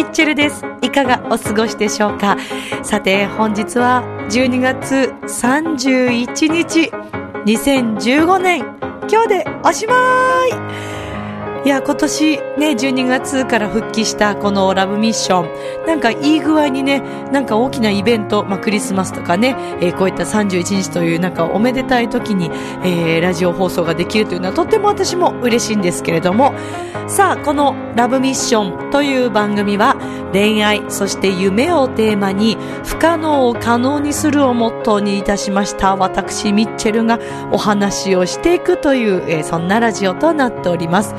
ミッチェルです。いかがお過ごしでしょうか？さて本日は12月31日2015年。今日でおしまい。いや、今年ね、12月から復帰したこのラブミッション。なんかいい具合にね、なんか大きなイベント、まあクリスマスとかね、えー、こういった31日というなんかおめでたい時に、えー、ラジオ放送ができるというのはとっても私も嬉しいんですけれども、さあ、このラブミッションという番組は恋愛、そして夢をテーマに不可能を可能にするをモットーにいたしました私ミッチェルがお話をしていくという、えー、そんなラジオとなっております。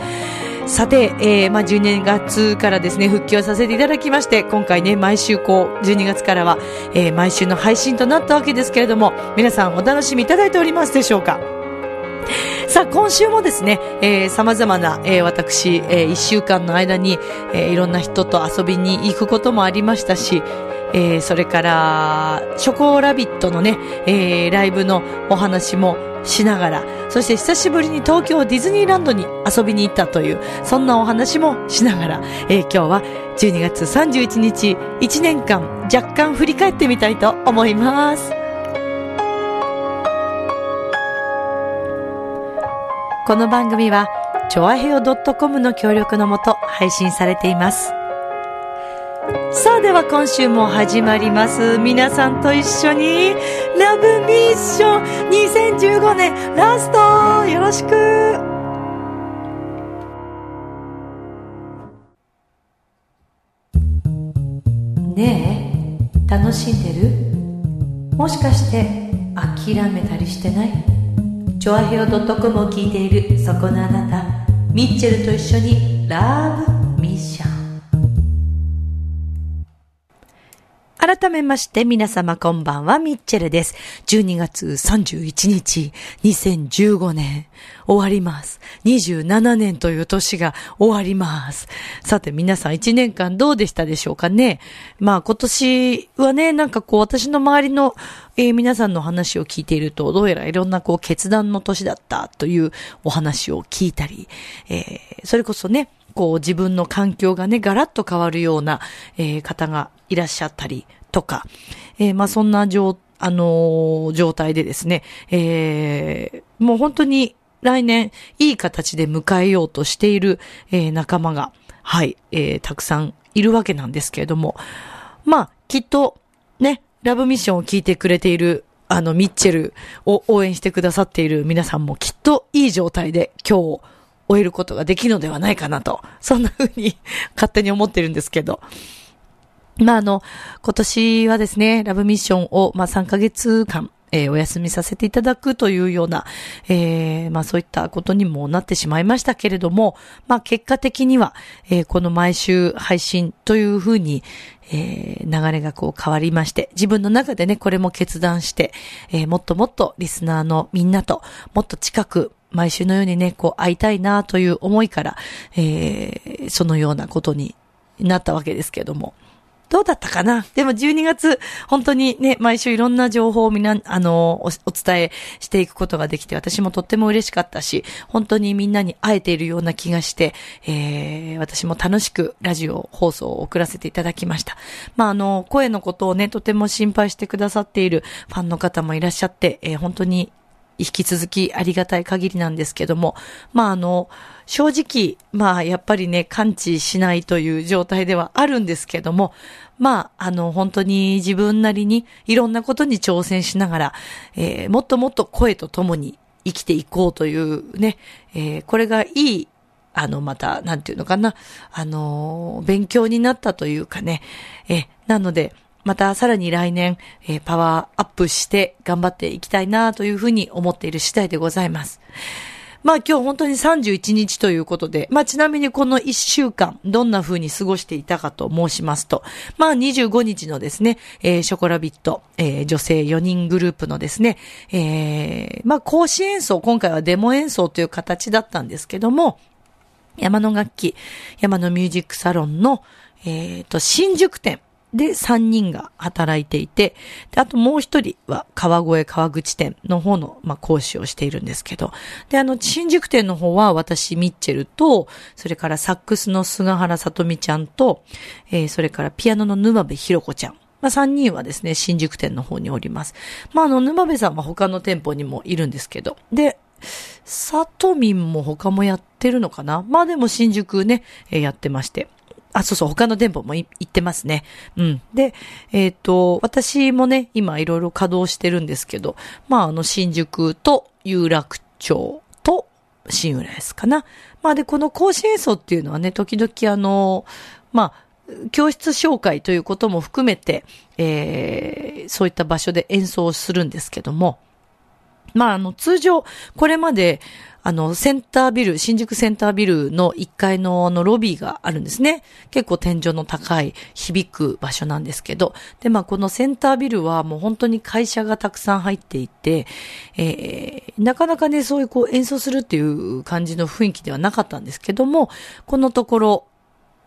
さて、えー、まあ、12月からですね、復帰をさせていただきまして、今回ね、毎週こう、12月からは、えー、毎週の配信となったわけですけれども、皆さんお楽しみいただいておりますでしょうか？さあ、今週もですね、えー、様々な、えー、私、えー、1週間の間に、えー、いろんな人と遊びに行くこともありましたし、えー、それから、チョコラビットのね、えー、ライブのお話もしながら、そして久しぶりに東京ディズニーランドに遊びに行ったという、そんなお話もしながら、えー、今日は12月31日、1年間若干振り返ってみたいと思います。この番組は、ちょあへよ .com の協力のもと配信されています。さあでは今週も始まります。皆さんと一緒に、ラブミッション2015年ラストよろしくねえ、楽しんでる？もしかして諦めたりしてない？チョアヘオ .com を聞いているそこのあなた、ミッチェルと一緒にラブミッション。改めまして皆様こんばんは、ミッチェルです。12月31日、2015年、終わります。27年という年が終わります。さて皆さん1年間どうでしたでしょうかね？まあ今年はね、なんかこう私の周りの、えー、皆さんの話を聞いていると、どうやらいろんなこう決断の年だったというお話を聞いたり、えー、それこそね、こう自分の環境がね、ガラッと変わるような、えー、方がいらっしゃったりとか、えー、まあそんな状、あの、状態でですね、えー、もう本当に来年いい形で迎えようとしている、えー、仲間が、はい、えー、たくさんいるわけなんですけれども、まあ、きっと、ね、ラブミッションを聞いてくれている、あの、ミッチェルを応援してくださっている皆さんもきっといい状態で今日終えることができるのではないかなと、そんな風に勝手に思ってるんですけど。まあ、あの、今年はですね、ラブミッションを、まあ、3ヶ月間、えー、お休みさせていただくというような、えー、まあそういったことにもなってしまいましたけれども、まあ結果的には、えー、この毎週配信というふうに、えー、流れがこう変わりまして、自分の中でね、これも決断して、えー、もっともっとリスナーのみんなともっと近く毎週のようにね、こう会いたいなという思いから、えー、そのようなことになったわけですけども。どうだったかな？でも12月、本当にね、毎週いろんな情報をみな、あの、お伝えしていくことができて、私もとっても嬉しかったし、本当にみんなに会えているような気がして、えー、私も楽しくラジオ放送を送らせていただきました。まあ、あの、声のことをね、とても心配してくださっているファンの方もいらっしゃって、えー、本当に引き続きありがたい限りなんですけども、まああの、正直、まあやっぱりね、感知しないという状態ではあるんですけども、まあ、あの、本当に自分なりにいろんなことに挑戦しながら、えー、もっともっと声とともに生きていこうというね、えー、これがいいあの、また、なんていうのかな、あの、勉強になったというかね、え、なので、またさらに来年、えー、パワーアップして頑張っていきたいなというふうに思っている次第でございます。まあ今日本当に31日ということで、まあちなみにこの1週間、どんな風に過ごしていたかと申しますと、まあ25日のですね、えー、ショコラビット、えー、女性4人グループのですね、えー、まあ講師演奏、今回はデモ演奏という形だったんですけども、山の楽器、山のミュージックサロンの、え、ー、と、新宿店、で3人が働いていて、であともう一人は川越川口店の方の、まあ、講師をしているんですけど、で、あの、新宿店の方は私、ミッチェルと、それからサックスの菅原さとみちゃんと、えー、それからピアノの沼部ひろ子ちゃん。まあ、3人はですね、新宿店の方におります。まあ、あの、沼部さんは他の店舗にもいるんですけど、で、さとみんも他もやってるのかなまあでも新宿ね、えー、やってまして。あ、そうそう、他の店舗も行ってますね。うん。で、えっ、ー、と、私もね、今いろいろ稼働してるんですけど、まあ、あの、新宿と有楽町と新浦安かな。まあ、で、この講師演奏っていうのはね、時々あの、まあ、教室紹介ということも含めて、えー、そういった場所で演奏するんですけども、まあ、あの、通常、これまで、あの、センタービル、新宿センタービルの1階のあのロビーがあるんですね。結構天井の高い、響く場所なんですけど。で、まあこのセンタービルはもう本当に会社がたくさん入っていて、えー、なかなかね、そういうこう演奏するっていう感じの雰囲気ではなかったんですけども、このところ、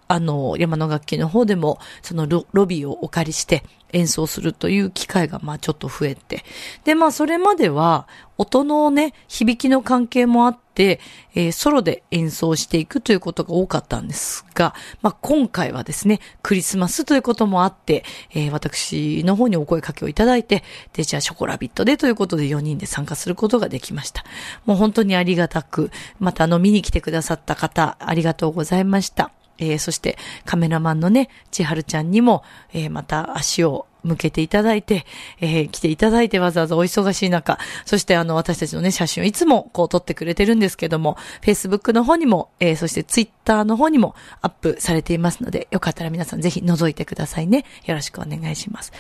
あの、山の楽器の方でも、そのロロビーをお借りして演奏するという機会が、まあちょっと増えて。で、まあそれまでは、音のね、響きの関係もあって、えー、ソロで演奏していくということが多かったんですが、まあ今回はですね、クリスマスということもあって、えー、私の方にお声かけをいただいて、で、じゃあショコラビットでということで4人で参加することができました。もう本当にありがたく、またあの見に来てくださった方、ありがとうございました。えー、そしてカメラマンのね、千春ちゃんにも、えー、また足を向けていただいて、えー、来ていただいてわざわざお忙しい中、そしてあの、私たちのね、写真をいつもこう撮ってくれてるんですけども、Facebook の方にも、えー、そして Twitter の方にもアップされていますので、よかったら皆さんぜひ覗いてくださいね。よろしくお願いします。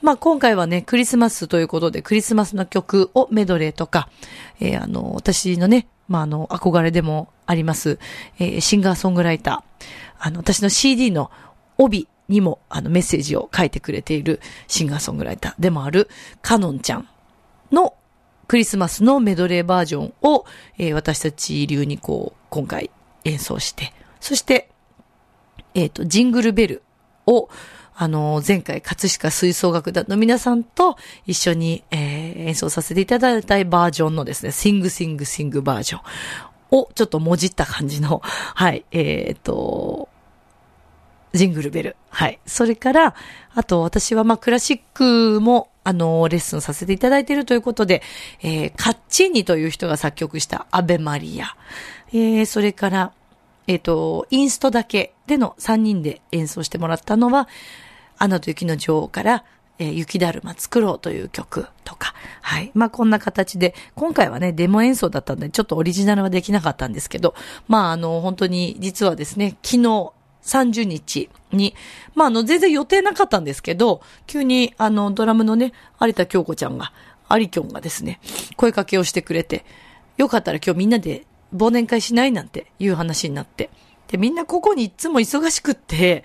まあ、今回はね、クリスマスということで、クリスマスの曲をメドレーとか、えー、あの、私のね、まあ、あの、憧れでもあります、えー、シンガーソングライター、あの、私の CD の帯にも、あの、メッセージを書いてくれているシンガーソングライターでもある、カノンちゃんのクリスマスのメドレーバージョンを、えー、私たち流にこう、今回演奏して、そして、えっ、ー、と、ジングルベルを、あの、前回、葛飾吹奏楽団の皆さんと一緒に、えー、演奏させていただいたバージョンのですね、シングシングシングバージョンをちょっともじった感じの、はい、えっ、ー、と、ジングルベル。はい。それから、あと私はまあクラシックもあの、レッスンさせていただいているということで、えー、カッチーニという人が作曲したアベマリア。えー、それから、えっ、ー、と、インストだけでの3人で演奏してもらったのは、アナと雪の女王から、えー、雪だるま作ろうという曲とか、はい。まあ、こんな形で、今回はね、デモ演奏だったんで、ちょっとオリジナルはできなかったんですけど、まあ、あの、本当に、実はですね、昨日、30日に、まあ、あの、全然予定なかったんですけど、急に、あの、ドラムのね、有田京子ちゃんが、アリキョンがですね、声かけをしてくれて、よかったら今日みんなで忘年会しないなんていう話になって。で、みんなここにいつも忙しくって、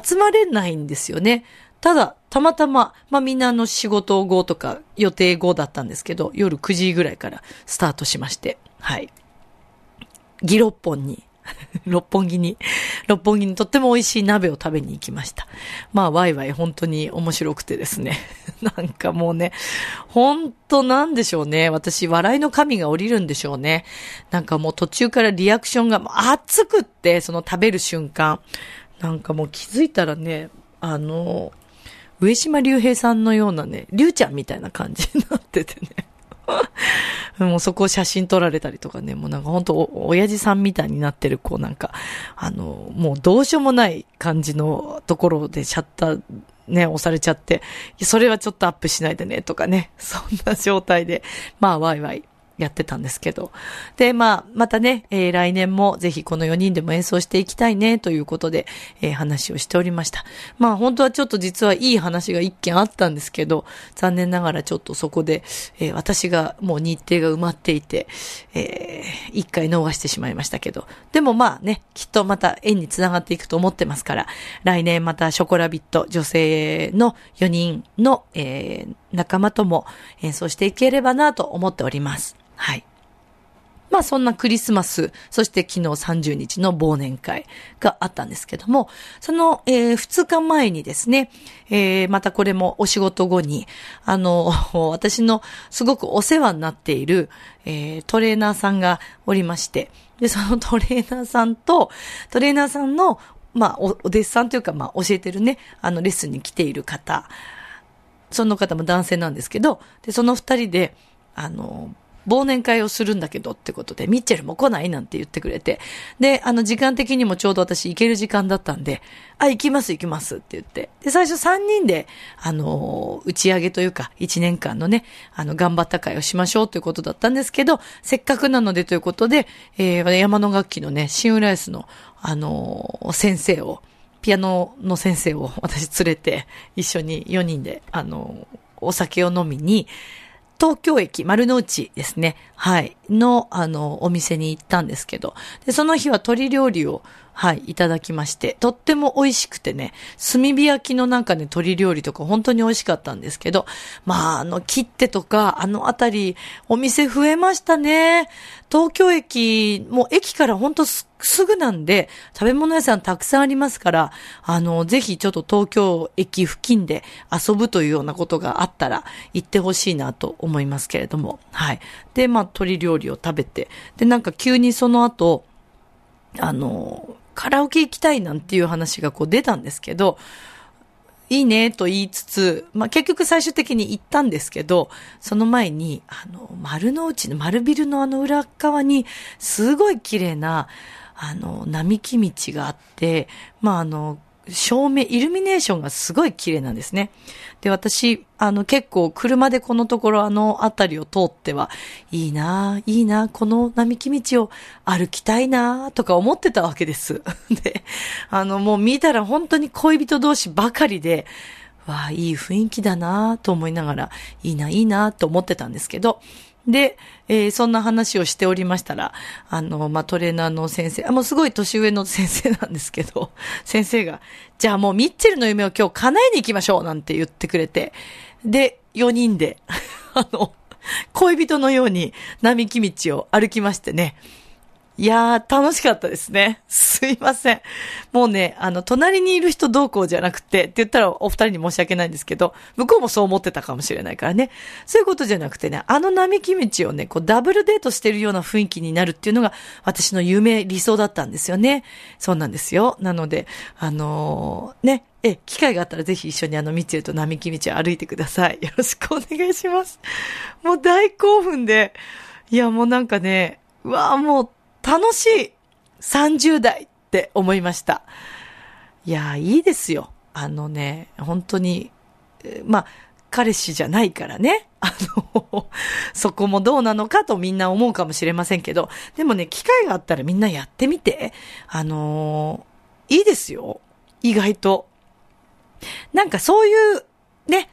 集まれないんですよね。ただ、たまたま、まあみんなの仕事後とか予定後だったんですけど、夜9時ぐらいからスタートしまして、はい。ギロッポンに 六本木に、六本木にとっても美味しい鍋を食べに行きました。まあ、ワイワイ本当に面白くてですね。なんかもうね、本当なんでしょうね。私、笑いの神が降りるんでしょうね。なんかもう途中からリアクションが熱くって、その食べる瞬間。なんかもう気づいたらね、あの、上島竜兵さんのようなね、竜ちゃんみたいな感じになっててね。もうそこ写真撮られたりとかね、もうなんかほんと親父さんみたいになってる、こうなんか、あの、もうどうしようもない感じのところでシャッター、ね、押されちゃって、それはちょっとアップしないでね、とかね、そんな状態で、まあ、ワイワイやってたんですけど。で、まあ、またね、えー、来年もぜひこの4人でも演奏していきたいね、ということで、えー、話をしておりました。まあ、本当はちょっと実はいい話が一件あったんですけど、残念ながらちょっとそこで、えー、私がもう日程が埋まっていて、えー、一回逃してしまいましたけど。でもまあね、きっとまた縁につながっていくと思ってますから、来年またショコラビット女性の4人の、えー、仲間とも演奏していければなと思っております。はい。まあそんなクリスマス、そして昨日30日の忘年会があったんですけども、その、えー、2日前にですね、えー、またこれもお仕事後に、あの、私のすごくお世話になっている、えー、トレーナーさんがおりまして、で、そのトレーナーさんと、トレーナーさんの、まあ、お、お弟子さんというか、まあ、教えてるね、あの、レッスンに来ている方、その方も男性なんですけど、で、その二人で、あの、忘年会をするんだけどってことで、ミッチェルも来ないなんて言ってくれて、で、あの、時間的にもちょうど私行ける時間だったんで、あ、行きます行きますって言って、で、最初3人で、あの、打ち上げというか、1年間のね、あの、頑張った会をしましょうということだったんですけど、せっかくなのでということで、えー、山の楽器のね、シンウライスの、あの、先生を、ピアノの先生を 私連れて、一緒に4人で、あの、お酒を飲みに、東京駅、丸の内ですね。はい。の、あの、お店に行ったんですけど。で、その日は鶏料理を、はい、いただきまして、とっても美味しくてね、炭火焼きのなんかね、鶏料理とか本当に美味しかったんですけど、まあ、あの、切手とか、あのあたり、お店増えましたね。東京駅、もう駅から本当すぐなんで、食べ物屋さんたくさんありますから、あの、ぜひちょっと東京駅付近で遊ぶというようなことがあったら、行ってほしいなと思いますけれども、はい。で、まあ、鶏料理を食べて、で、なんか急にその後、あの、カラオケ行きたいなんていう話がこう出たんですけど、いいねと言いつつ、まあ、結局最終的に行ったんですけど、その前に、あの、丸の内の丸ビルのあの裏側に、すごい綺麗な、あの、並木道があって、まあ、あの、照明、イルミネーションがすごい綺麗なんですね。で、私、あの、結構車でこのところあの辺りを通っては、いいな、いいな、この並木道を歩きたいな、とか思ってたわけです。で、あの、もう見たら本当に恋人同士ばかりで、わあ、いい雰囲気だなと思いながら、いいな、いいなと思ってたんですけど、で、えー、そんな話をしておりましたら、あの、まあ、トレーナーの先生、あ、もうすごい年上の先生なんですけど、先生が、じゃあもうミッチェルの夢を今日叶えに行きましょうなんて言ってくれて、で、4人で、あの、恋人のように並木道を歩きましてね、いやー、楽しかったですね。すいません。もうね、あの、隣にいる人どうこうじゃなくて、って言ったらお二人に申し訳ないんですけど、向こうもそう思ってたかもしれないからね。そういうことじゃなくてね、あの並木道をね、こう、ダブルデートしてるような雰囲気になるっていうのが、私の夢、理想だったんですよね。そうなんですよ。なので、あのー、ね、え、機会があったらぜひ一緒にあの、道へと並木道を歩いてください。よろしくお願いします。もう大興奮で、いや、もうなんかね、うわーもう、楽しい30代って思いました。いや、いいですよ。あのね、本当に、まあ、彼氏じゃないからね。あの、そこもどうなのかとみんな思うかもしれませんけど、でもね、機会があったらみんなやってみて。あのいいですよ。意外と。なんかそういう、ね、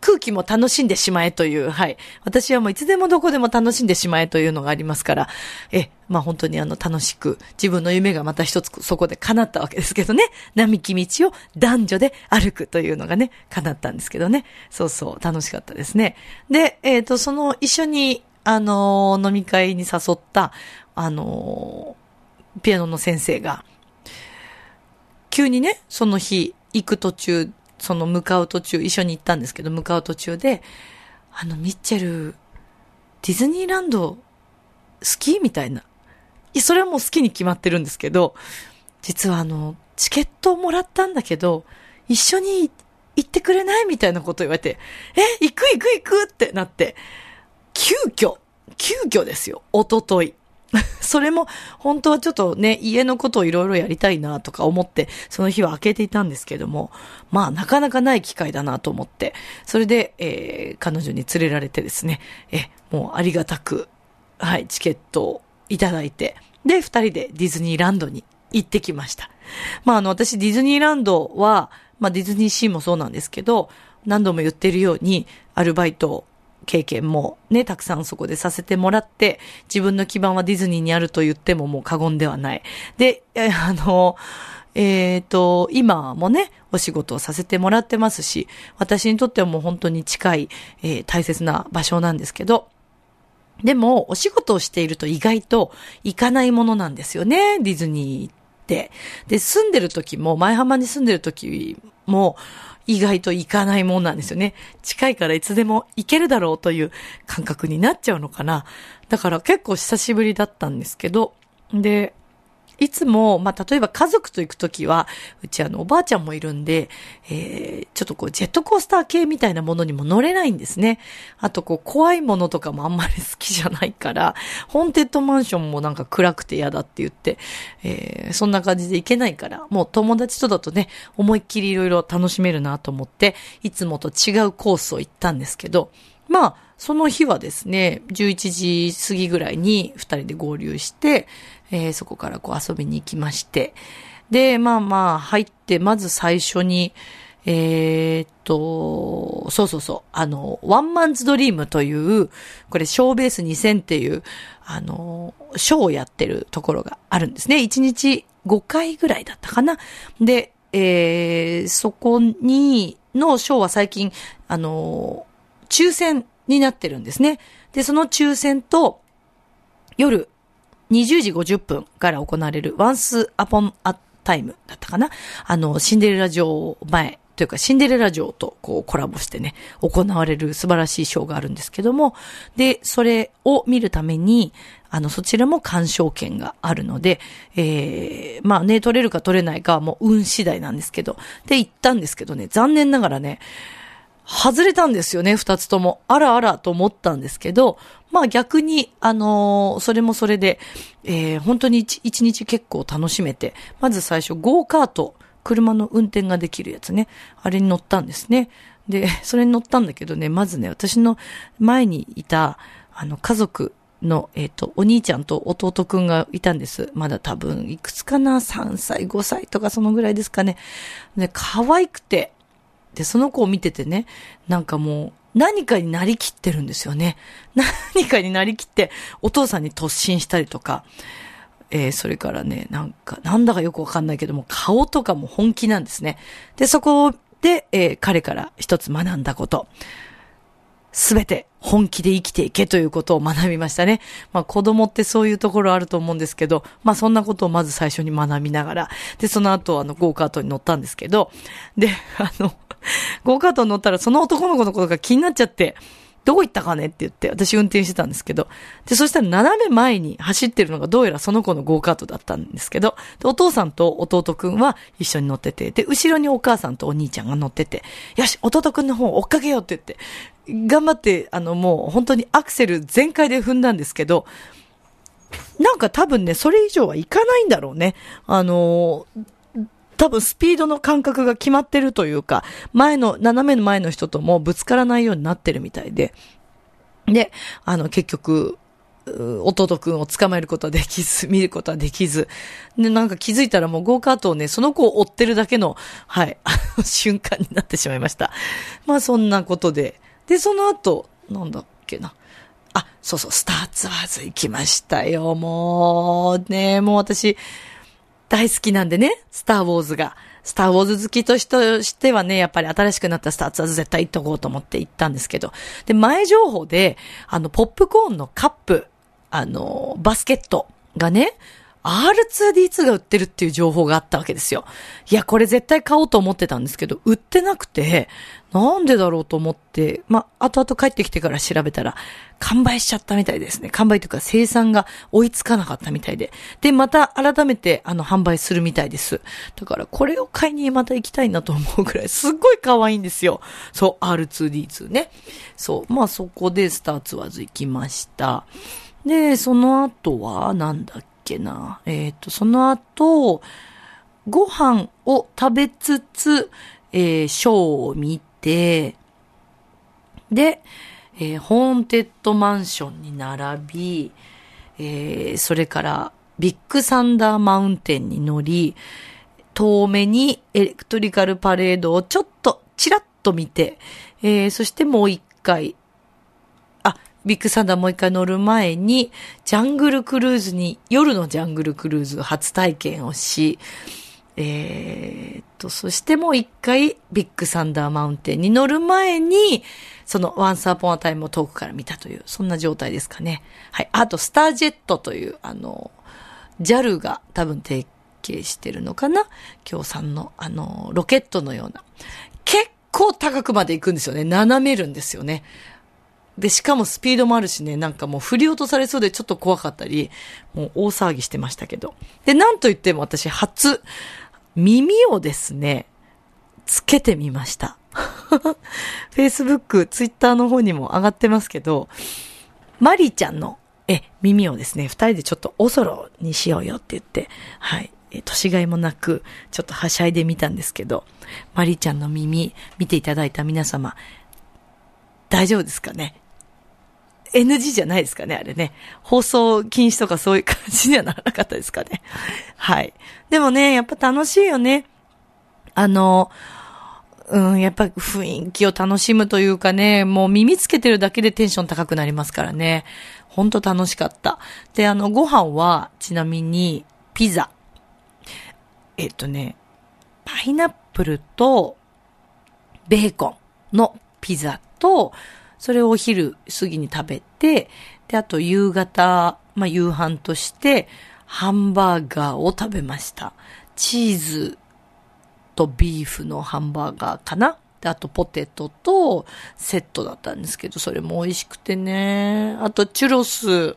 空気も楽しんでしまえという、はい。私はもういつでもどこでも楽しんでしまえというのがありますから、え、まあ本当にあの楽しく、自分の夢がまた一つそこで叶ったわけですけどね。並木道を男女で歩くというのがね、叶ったんですけどね。そうそう、楽しかったですね。で、えっ、ー、と、その一緒に、あの、飲み会に誘った、あの、ピアノの先生が、急にね、その日、行く途中その向かう途中、一緒に行ったんですけど、向かう途中で、あの、ミッチェル、ディズニーランド、好きみたいな。それはもう好きに決まってるんですけど、実はあの、チケットをもらったんだけど、一緒に行ってくれないみたいなこと言われて、え、行く行く行くってなって、急遽、急遽ですよ、おととい。それも本当はちょっとね、家のことをいろいろやりたいなとか思って、その日は開けていたんですけども、まあなかなかない機会だなと思って、それで、えー、彼女に連れられてですね、え、もうありがたく、はい、チケットをいただいて、で、二人でディズニーランドに行ってきました。まあ、あの、私ディズニーランドは、まあ、ディズニーシーもそうなんですけど、何度も言ってるように、アルバイト経験もね、たくさんそこでさせてもらって、自分の基盤はディズニーにあると言ってももう過言ではない。で、あの、えっ、ー、と、今もね、お仕事をさせてもらってますし、私にとってはもう本当に近い、えー、大切な場所なんですけど、でも、お仕事をしていると意外と行かないものなんですよね、ディズニーって。で、住んでる時も、前浜に住んでる時も、意外と行かないもんなんですよね。近いからいつでも行けるだろうという感覚になっちゃうのかな。だから結構久しぶりだったんですけど、で、いつも、まあ、例えば家族と行くときは、うちあの、おばあちゃんもいるんで、えー、ちょっとこう、ジェットコースター系みたいなものにも乗れないんですね。あと、こう、怖いものとかもあんまり好きじゃないから、ホンテッドマンションもなんか暗くて嫌だって言って、えー、そんな感じで行けないから、もう友達とだとね、思いっきりいろいろ楽しめるなと思って、いつもと違うコースを行ったんですけど、まあ、その日はですね、11時過ぎぐらいに二人で合流して、えー、そこからこう遊びに行きまして、で、まあまあ入って、まず最初に、えー、っと、そうそうそう、あの、ワンマンズドリームという、これ、ショーベース2000っていう、あの、ショーをやってるところがあるんですね。1日5回ぐらいだったかな。で、えー、そこに、のショーは最近、あの、抽選になってるんですね。で、その抽選と、夜20時50分から行われる Once Upon a Time だったかな。あの、シンデレラ城前というかシンデレラ城とこうコラボしてね、行われる素晴らしいショーがあるんですけども、で、それを見るために、あの、そちらも鑑賞権があるので、ええー、まあね、取れるか取れないかはもう運次第なんですけど、で、行ったんですけどね、残念ながらね、外れたんですよね、二つとも。あらあらと思ったんですけど、まあ逆に、あのー、それもそれで、えー、本当に一日結構楽しめて、まず最初、ゴーカート、車の運転ができるやつね、あれに乗ったんですね。で、それに乗ったんだけどね、まずね、私の前にいた、あの、家族の、えっ、ー、と、お兄ちゃんと弟くんがいたんです。まだ多分、いくつかな ?3 歳、5歳とかそのぐらいですかね。で、可愛くて、で、その子を見ててね、なんかもう、何かになりきってるんですよね。何かになりきって、お父さんに突進したりとか、えー、それからね、なんか、なんだかよくわかんないけども、顔とかも本気なんですね。で、そこで、えー、彼から一つ学んだこと。すべて本気で生きていけということを学びましたね。まあ子供ってそういうところあると思うんですけど、まあそんなことをまず最初に学びながら、で、その後あのゴーカートに乗ったんですけど、で、あの、ゴーカートに乗ったらその男の子のことが気になっちゃって、どこ行ったかねって言って、私運転してたんですけど、で、そしたら斜め前に走ってるのがどうやらその子のゴーカートだったんですけど、で、お父さんと弟くんは一緒に乗ってて、で、後ろにお母さんとお兄ちゃんが乗ってて、よし、弟くんの方追っかけようって言って、頑張って、あの、もう本当にアクセル全開で踏んだんですけど、なんか多分ね、それ以上はいかないんだろうね。あの多分スピードの感覚が決まってるというか、前の、斜めの前の人ともぶつからないようになってるみたいで、で、あの、結局、弟くんを捕まえることはできず、見ることはできず、で、なんか気づいたらもうゴーカートをね、その子を追ってるだけの、はい、瞬間になってしまいました。まあそんなことで。で、その後、なんだっけな。あ、そうそう、スターツアーズ行きましたよ。もう、ね、もう私、大好きなんでね、スターウォーズが。スターウォーズ好きとしてはね、やっぱり新しくなったスターツは絶対行っとこうと思って行ったんですけど。で、前情報で、あの、ポップコーンのカップ、あの、バスケットがね、R2D2 が売ってるっていう情報があったわけですよ。いや、これ絶対買おうと思ってたんですけど、売ってなくて、なんでだろうと思って、ま、後々帰ってきてから調べたら、完売しちゃったみたいですね。完売というか生産が追いつかなかったみたいで。で、また改めて、あの、販売するみたいです。だから、これを買いにまた行きたいなと思うぐらい、すっごい可愛いんですよ。そう、R2D2 ね。そう、まあ、そこでスターツワーズ行きました。で、その後は、なんだっけな。えっ、ー、と、その後、ご飯を食べつつ、えー、ショーを見て、で、えー、ホーンテッドマンションに並び、えー、それからビッグサンダーマウンテンに乗り、遠目にエレクトリカルパレードをちょっとチラッと見て、えー、そしてもう一回、ビッグサンダーもう一回乗る前に、ジャングルクルーズに、夜のジャングルクルーズ初体験をし、えー、と、そしてもう一回ビッグサンダーマウンテンに乗る前に、そのワンサーポンアタイムを遠くから見たという、そんな状態ですかね。はい。あと、スタージェットという、あの、JAL が多分提携してるのかな共産の、あの、ロケットのような。結構高くまで行くんですよね。斜めるんですよね。で、しかもスピードもあるしね、なんかもう振り落とされそうでちょっと怖かったり、もう大騒ぎしてましたけど。で、なんと言っても私初、耳をですね、つけてみました。Facebook、Twitter の方にも上がってますけど、マリーちゃんの、え、耳をですね、二人でちょっとおそろにしようよって言って、はい、え、年がいもなく、ちょっとはしゃいでみたんですけど、マリーちゃんの耳、見ていただいた皆様、大丈夫ですかね？NG じゃないですかね、あれね。放送禁止とかそういう感じにはならなかったですかね。はい。でもね、やっぱ楽しいよね。あの、うん、やっぱ雰囲気を楽しむというかね、もう耳つけてるだけでテンション高くなりますからね。ほんと楽しかった。で、あの、ご飯は、ちなみに、ピザ。えっとね、パイナップルと、ベーコンのピザと、それをお昼過ぎに食べて、で、あと夕方、まあ、夕飯として、ハンバーガーを食べました。チーズとビーフのハンバーガーかな？で、あとポテトとセットだったんですけど、それも美味しくてね。あとチュロス。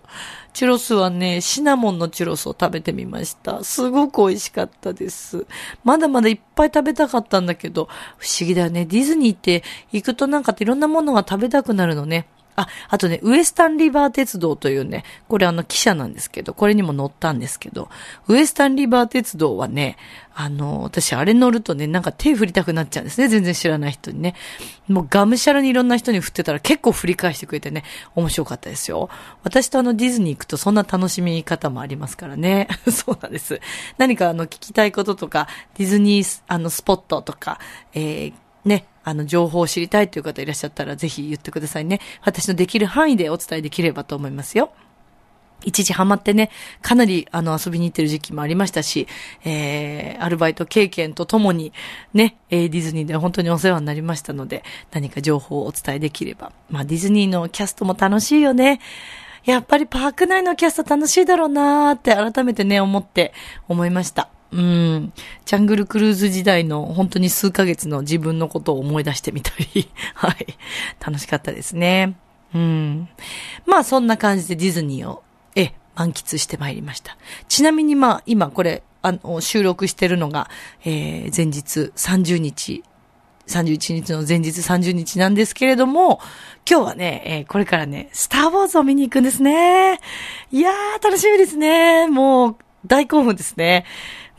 チュロスはね、シナモンのチュロスを食べてみました。すごく美味しかったです。まだまだいっぱい食べたかったんだけど、不思議だよね。ディズニーって行くとなんかいろんなものが食べたくなるのね。あ、あとね、ウエスタンリバー鉄道というね、これあの汽車なんですけど、これにも乗ったんですけど、ウエスタンリバー鉄道はね、あの、私あれ乗るとね、なんか手振りたくなっちゃうんですね。全然知らない人にね。もうがむしゃらにいろんな人に振ってたら結構振り返してくれてね、面白かったですよ。私とあのディズニー行くとそんな楽しみ方もありますからね。そうなんです。何かあの聞きたいこととか、ディズニーあのスポットとか、えー、ね、あの、情報を知りたいという方いらっしゃったら、ぜひ言ってくださいね。私のできる範囲でお伝えできればと思いますよ。一時ハマってね、かなりあの遊びに行ってる時期もありましたし、えー、アルバイト経験とともにね、えー、ディズニーで本当にお世話になりましたので、何か情報をお伝えできれば。まあディズニーのキャストも楽しいよね。やっぱりパーク内のキャスト楽しいだろうなーって改めてね、思って思いました。うん。ジャングルクルーズ時代の本当に数ヶ月の自分のことを思い出してみたり、はい。楽しかったですね。うん。まあそんな感じでディズニーを、え、満喫してまいりました。ちなみにまあ今これ、あの、収録してるのが、えー、前日30日、31日の前日30日なんですけれども、今日はね、えー、これからね、スターウォーズを見に行くんですね。いやー、楽しみですね。もう、大興奮ですね。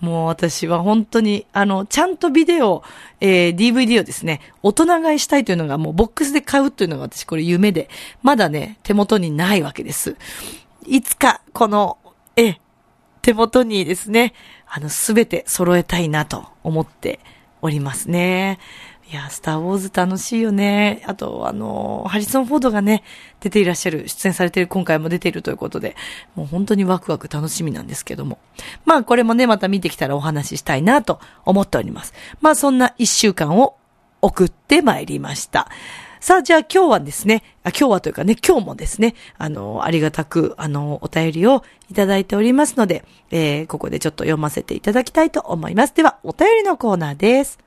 もう私は本当に、あの、ちゃんとビデオ、えー、DVD をですね、大人買いしたいというのがもうボックスで買うというのが私これ夢で、まだね、手元にないわけです。いつか、この、え、手元にですね、あの、すべて揃えたいなと思っておりますね。いや、スターウォーズ楽しいよね。あと、あの、ハリソン・フォードがね、出ていらっしゃる、出演されている、今回も出ているということで、もう本当にワクワク楽しみなんですけども。まあ、これもね、また見てきたらお話ししたいなと思っております。まあ、そんな一週間を送ってまいりました。さあ、じゃあ今日はですね、あ今日はというかね、今日もですね、あの、ありがたく、あの、お便りをいただいておりますので、えー、ここでちょっと読ませていただきたいと思います。では、お便りのコーナーです。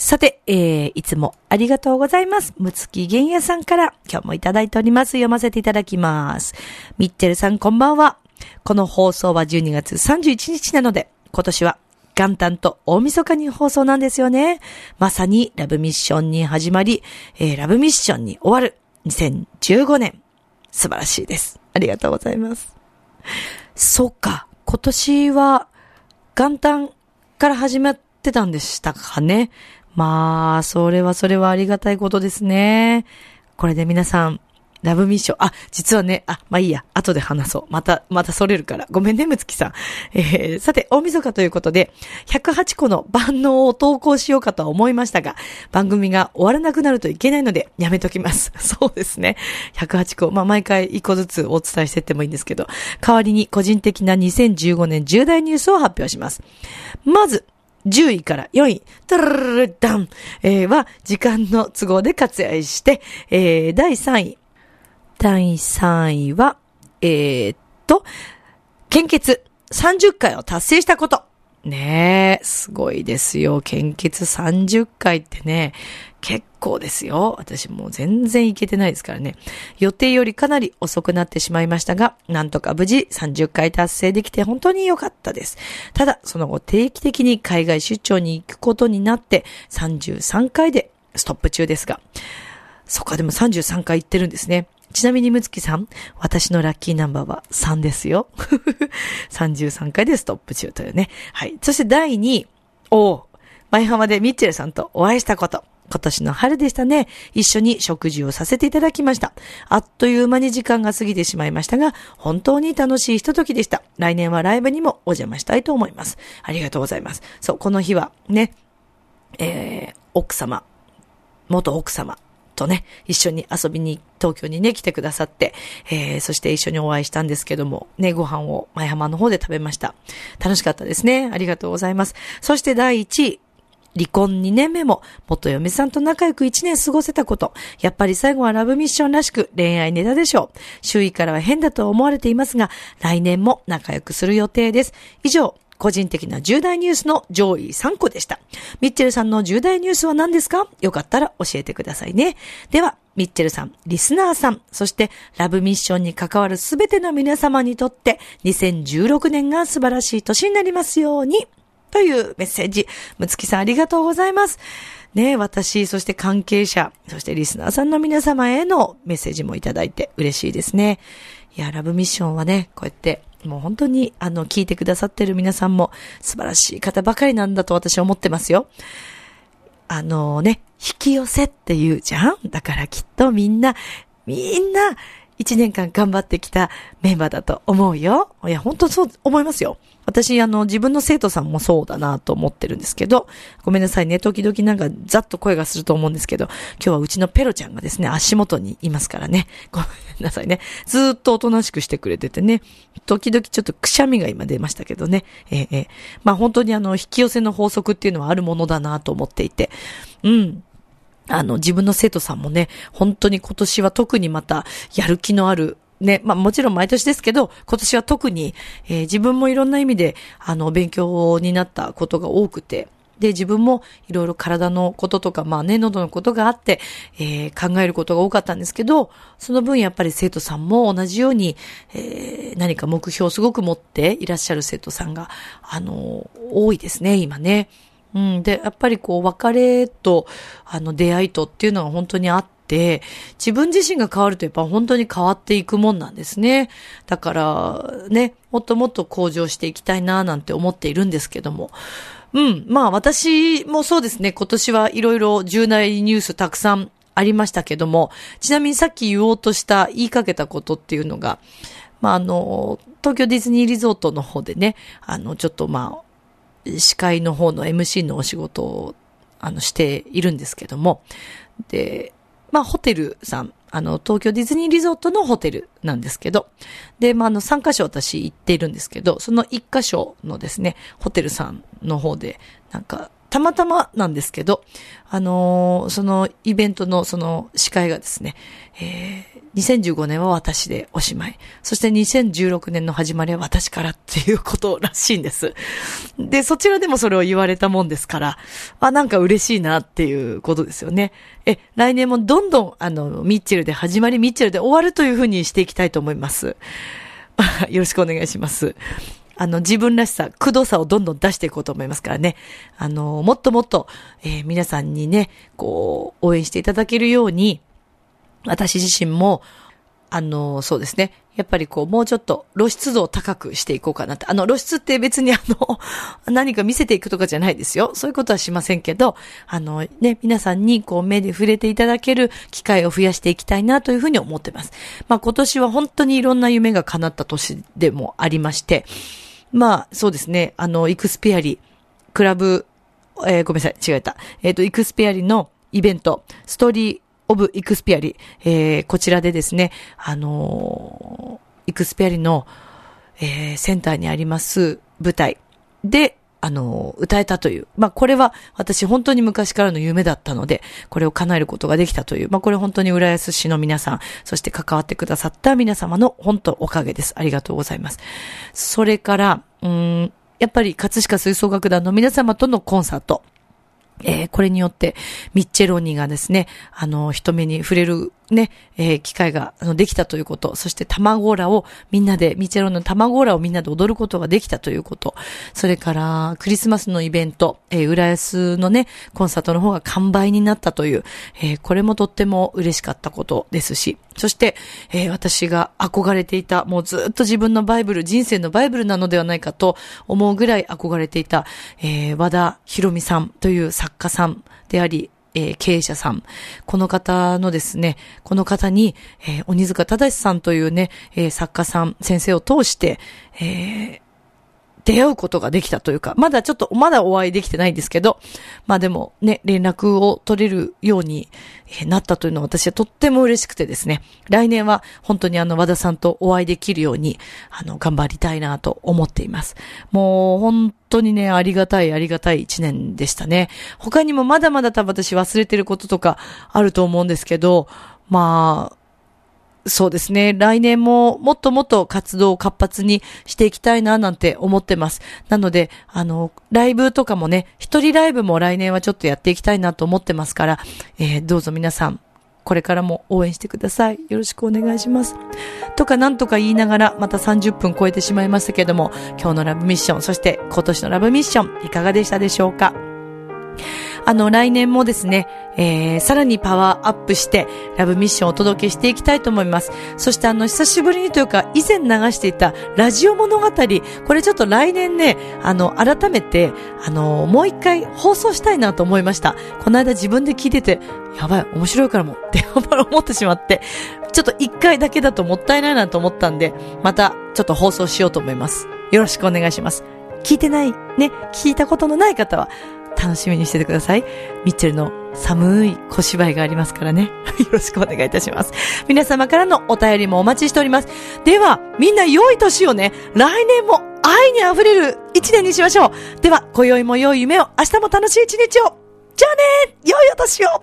さて、えー、いつもありがとうございます。むつきげんやさんから今日もいただいております。読ませていただきます。ミッチェルさんこんばんは。この放送は12月31日なので、今年は元旦と大晦日に放送なんですよね。まさにラブミッションに始まり、えー、ラブミッションに終わる2015年。素晴らしいです。ありがとうございます。そっか、今年は元旦から始まってたんでしたかね。まあ、それはそれはありがたいことですね。これで皆さん、ラブミッション。あ、実はね、あ、まあいいや。後で話そう。また、またそれるから。ごめんね、むつきさん。えー、さて、大晦日ということで、108個の万能を投稿しようかとは思いましたが、番組が終わらなくなるといけないので、やめときます。そうですね。108個。まあ毎回1個ずつお伝えしてってもいいんですけど、代わりに個人的な2015年重大ニュースを発表します。まず、10位から4位、トゥルルルダン、えー、は時間の都合で割愛して、えー、第3位。第3位は、えー、っと、献血30回を達成したこと。ねえ、すごいですよ。献血30回ってね、結構ですよ。私もう全然いけてないですからね。予定よりかなり遅くなってしまいましたが、なんとか無事30回達成できて本当に良かったです。ただ、その後定期的に海外出張に行くことになって33回でストップ中ですが、そっかでも33回行ってるんですね。ちなみにむつきさん、私のラッキーナンバーは3ですよ。33回でストップ中というね。はい。そして第2位、お前浜でミッチェルさんとお会いしたこと。今年の春でしたね。一緒に食事をさせていただきました。あっという間に時間が過ぎてしまいましたが、本当に楽しいひとときでした。来年はライブにもお邪魔したいと思います。ありがとうございます。そう、この日はね、えー、奥様、元奥様、とね、一緒に遊びに東京にね、来てくださって、えー、そして一緒にお会いしたんですけども、ね、ご飯を前浜の方で食べました。楽しかったですね。ありがとうございます。そして第1位、離婚2年目も元嫁さんと仲良く1年過ごせたこと。やっぱり最後はラブミッションらしく恋愛ネタでしょう。周囲からは変だと思われていますが、来年も仲良くする予定です。以上、個人的な重大ニュースの上位3個でした。ミッチェルさんの重大ニュースは何ですか？よかったら教えてくださいね。では、ミッチェルさん、リスナーさん、そしてラブミッションに関わるすべての皆様にとって2016年が素晴らしい年になりますように。というメッセージ。むつきさんありがとうございます。ね私、そして関係者、そしてリスナーさんの皆様へのメッセージもいただいて嬉しいですね。いや、ラブミッションはね、こうやってもう本当に、あの、聞いてくださってる皆さんも素晴らしい方ばかりなんだと私は思ってますよ。あのね、引き寄せって言うじゃんだからきっとみんな、みんな、一年間頑張ってきたメンバーだと思うよ。いや、本当そう思いますよ。私、あの、自分の生徒さんもそうだなと思ってるんですけど、ごめんなさいね、時々なんかざっと声がすると思うんですけど、今日はうちのペロちゃんがですね、足元にいますからね、ごめんなさいね。ずっとおとなしくしてくれててね、時々ちょっとくしゃみが今出ましたけどね、えー、えー、まあ本当にあの、引き寄せの法則っていうのはあるものだなと思っていて、うん。あの、自分の生徒さんもね、本当に今年は特にまたやる気のあるね、まあもちろん毎年ですけど、今年は特に、えー、自分もいろんな意味で、あの、勉強になったことが多くて、で、自分もいろいろ体のこととか、まあね、喉のことがあって、えー、考えることが多かったんですけど、その分やっぱり生徒さんも同じように、えー、何か目標をすごく持っていらっしゃる生徒さんが、あの、多いですね、今ね。うん。で、やっぱりこう、別れと、あの、出会いとっていうのが本当にあって、、自分自身が変わるとやっぱ本当に変わっていくもんなんですね。だから、ね、もっともっと向上していきたいななんて思っているんですけども。うん。まあ私もそうですね。今年はいろいろ重大ニュースたくさんありましたけども、ちなみにさっき言おうとした言いかけたことっていうのが、まああの、東京ディズニーリゾートの方でね、あの、ちょっとまあ、司会の方の MC のお仕事を、あの、しているんですけども、で、まあ、ホテルさん、あの、東京ディズニーリゾートのホテルなんですけど、で、まあ、あの、3カ所私行っているんですけど、その1カ所のですね、ホテルさんの方で、なんか、たまたまなんですけど、あのー、そのイベントのその司会がですね、えー、2015年は私でおしまい。そして2016年の始まりは私からっていうことらしいんです。で、そちらでもそれを言われたもんですから、あ、なんか嬉しいなっていうことですよね。え、来年もどんどん、あの、ミッチェルで始まり、ミッチェルで終わるというふうにしていきたいと思います。よろしくお願いします。あの、自分らしさ、くどさをどんどん出していこうと思いますからね。あの、もっともっと、えー、皆さんにね、こう、応援していただけるように、私自身も、あの、そうですね。やっぱりこう、もうちょっと露出度を高くしていこうかなって。あの、露出って別にあの、何か見せていくとかじゃないですよ。そういうことはしませんけど、あの、ね、皆さんにこう、目で触れていただける機会を増やしていきたいなというふうに思ってます。まあ今年は本当にいろんな夢が叶った年でもありまして、まあそうですね、あの、イクスペアリ、クラブ、えー、ごめんなさい、違えた。えっ、ー、と、イクスペアリのイベント、ストーリーオブ・イクスペアリ、えー、こちらでですね、あのー、イクスペアリの、え、センターにあります舞台。で、あの、歌えたという。まあ、これは私本当に昔からの夢だったので、これを叶えることができたという。まあ、これ本当に浦安市の皆さん、そして関わってくださった皆様の本当おかげです。ありがとうございます。それから、うん、やっぱり葛飾吹奏楽団の皆様とのコンサート。えー、これによって、ミッチェロニーがですね、あの、人目に触れるね、えー、機会ができたということ、そして卵らをみんなで、ミチェロの卵らをみんなで踊ることができたということ、それからクリスマスのイベント、えー、浦安のね、コンサートの方が完売になったという、えー、これもとっても嬉しかったことですし、そして、えー、私が憧れていた、もうずっと自分のバイブル、人生のバイブルなのではないかと思うぐらい憧れていた、えー、和田博美さんという作家さんであり、えー、経営者さん。この方のですね、この方に、えー、鬼塚正さんというね、えー、作家さん、先生を通して、え出会うことができたというか、まだちょっと、まだお会いできてないんですけど、まあでもね、連絡を取れるようになったというのは私はとっても嬉しくてですね、来年は本当にあの和田さんとお会いできるように、あの、頑張りたいなと思っています。もう本当にね、ありがたいありがたい一年でしたね。他にもまだまだ多分私忘れてることとかあると思うんですけど、まあ、そうですね。来年ももっともっと活動を活発にしていきたいななんて思ってます。なので、あの、ライブとかもね、一人ライブも来年はちょっとやっていきたいなと思ってますから、えー、どうぞ皆さん、これからも応援してください。よろしくお願いします。とかなんとか言いながら、また30分超えてしまいましたけども、今日のラブミッション、そして今年のラブミッション、いかがでしたでしょうか？あの、来年もですね、えー、さらにパワーアップして、ラブミッションをお届けしていきたいと思います。そしてあの、久しぶりにというか、以前流していたラジオ物語、これちょっと来年ね、あの、改めて、あの、もう一回放送したいなと思いました。この間自分で聞いてて、やばい、面白いからもって思ってしまって、ちょっと一回だけだともったいないなと思ったんで、またちょっと放送しようと思います。よろしくお願いします。聞いてない、ね、聞いたことのない方は、楽しみにしててください。ミッチェルの寒い小芝居がありますからね。よろしくお願いいたします。皆様からのお便りもお待ちしております。では、みんな良い年をね、来年も愛に溢れる一年にしましょう。では、今宵も良い夢を、明日も楽しい一日を。じゃあね良いお年を